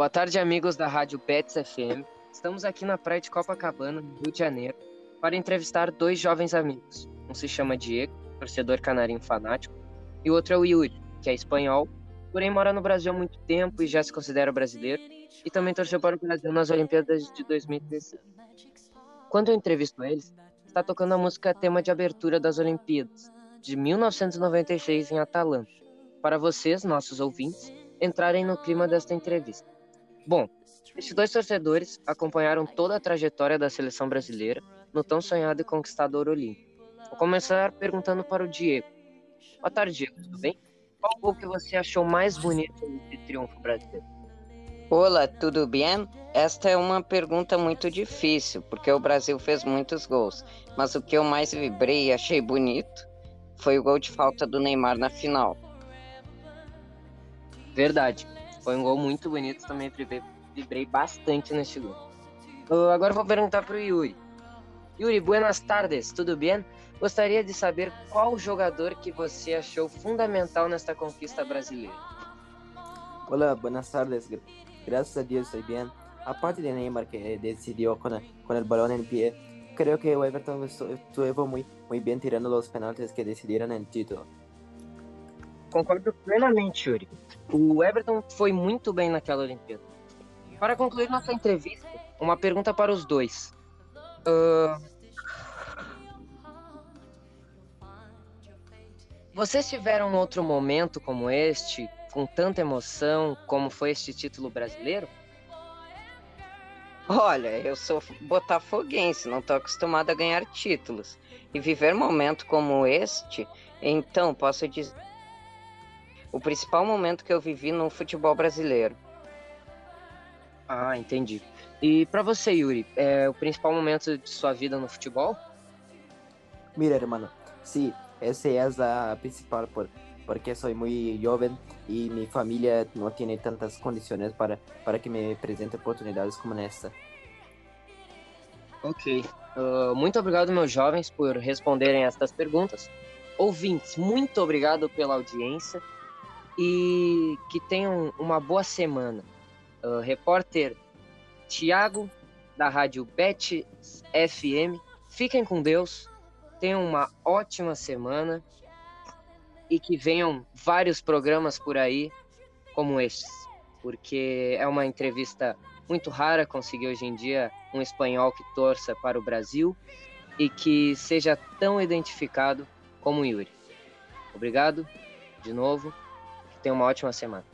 Boa tarde, amigos da Rádio Pets FM. Estamos aqui na praia de Copacabana, no Rio de Janeiro, para entrevistar dois jovens amigos. Um se chama Diego, torcedor canarinho fanático, e o outro é o Yuri, que é espanhol, porém mora no Brasil há muito tempo e já se considera brasileiro, e também torceu para o Brasil nas Olimpíadas de 2016. Quando eu entrevisto eles, está tocando a música tema de abertura das Olimpíadas, de 1996 em Atalanta, para vocês, nossos ouvintes, entrarem no clima desta entrevista. Bom, esses dois torcedores acompanharam toda a trajetória da seleção brasileira no tão sonhado e conquistador olímpico. Vou começar perguntando para o Diego. Boa tarde, Diego, tudo bem? Qual gol que você achou mais bonito de triunfo brasileiro? Olá, tudo bem? Esta é uma pergunta muito difícil, porque o Brasil fez muitos gols, mas o que eu mais vibrei e achei bonito foi o gol de falta do Neymar na final. Verdade. Foi um gol muito bonito, também vibrei, bastante neste gol. Uh, agora vou perguntar para o Yuri. Yuri, buenas tardes, tudo bem? Gostaria de saber qual jogador que você achou fundamental nesta conquista brasileira. Olá, buenas tardes. Gracias a Dios estoy bien. Aparte de Neymar que el, con el balón en pie, creo que Everton estuvo muy bien tirando los penaltis que decidieron el título. Concordo plenamente, Yuri. O Everton foi muito bem naquela Olimpíada. Para concluir nossa entrevista, uma pergunta para os dois. Uh... Vocês tiveram outro momento como este, com tanta emoção, como foi este título brasileiro? Olha, eu sou botafoguense, não estou acostumado a ganhar títulos. E viver momento como este, então posso dizer o principal momento que eu vivi no futebol brasileiro. Ah, entendi. E para você, Yuri, é o principal momento de sua vida no futebol? Mira, hermano, sí, ese es la principal por, porque soy muy joven y mi familia no tiene tantas condiciones para, para que me presente oportunidades como esta. Ok. Uh, muito obrigado, meus jovens, por responderem estas perguntas. Ouvintes, muito obrigado pela audiência e que tenham uma boa semana. Uh, repórter Tiago, da Rádio Bet FM, fiquem com Deus, tenham uma ótima semana e que venham vários programas por aí como estes, porque é uma entrevista muito rara conseguir hoje em dia um espanhol que torça para o Brasil e que seja tão identificado como Yuri. Obrigado de novo. Tenha uma ótima semana.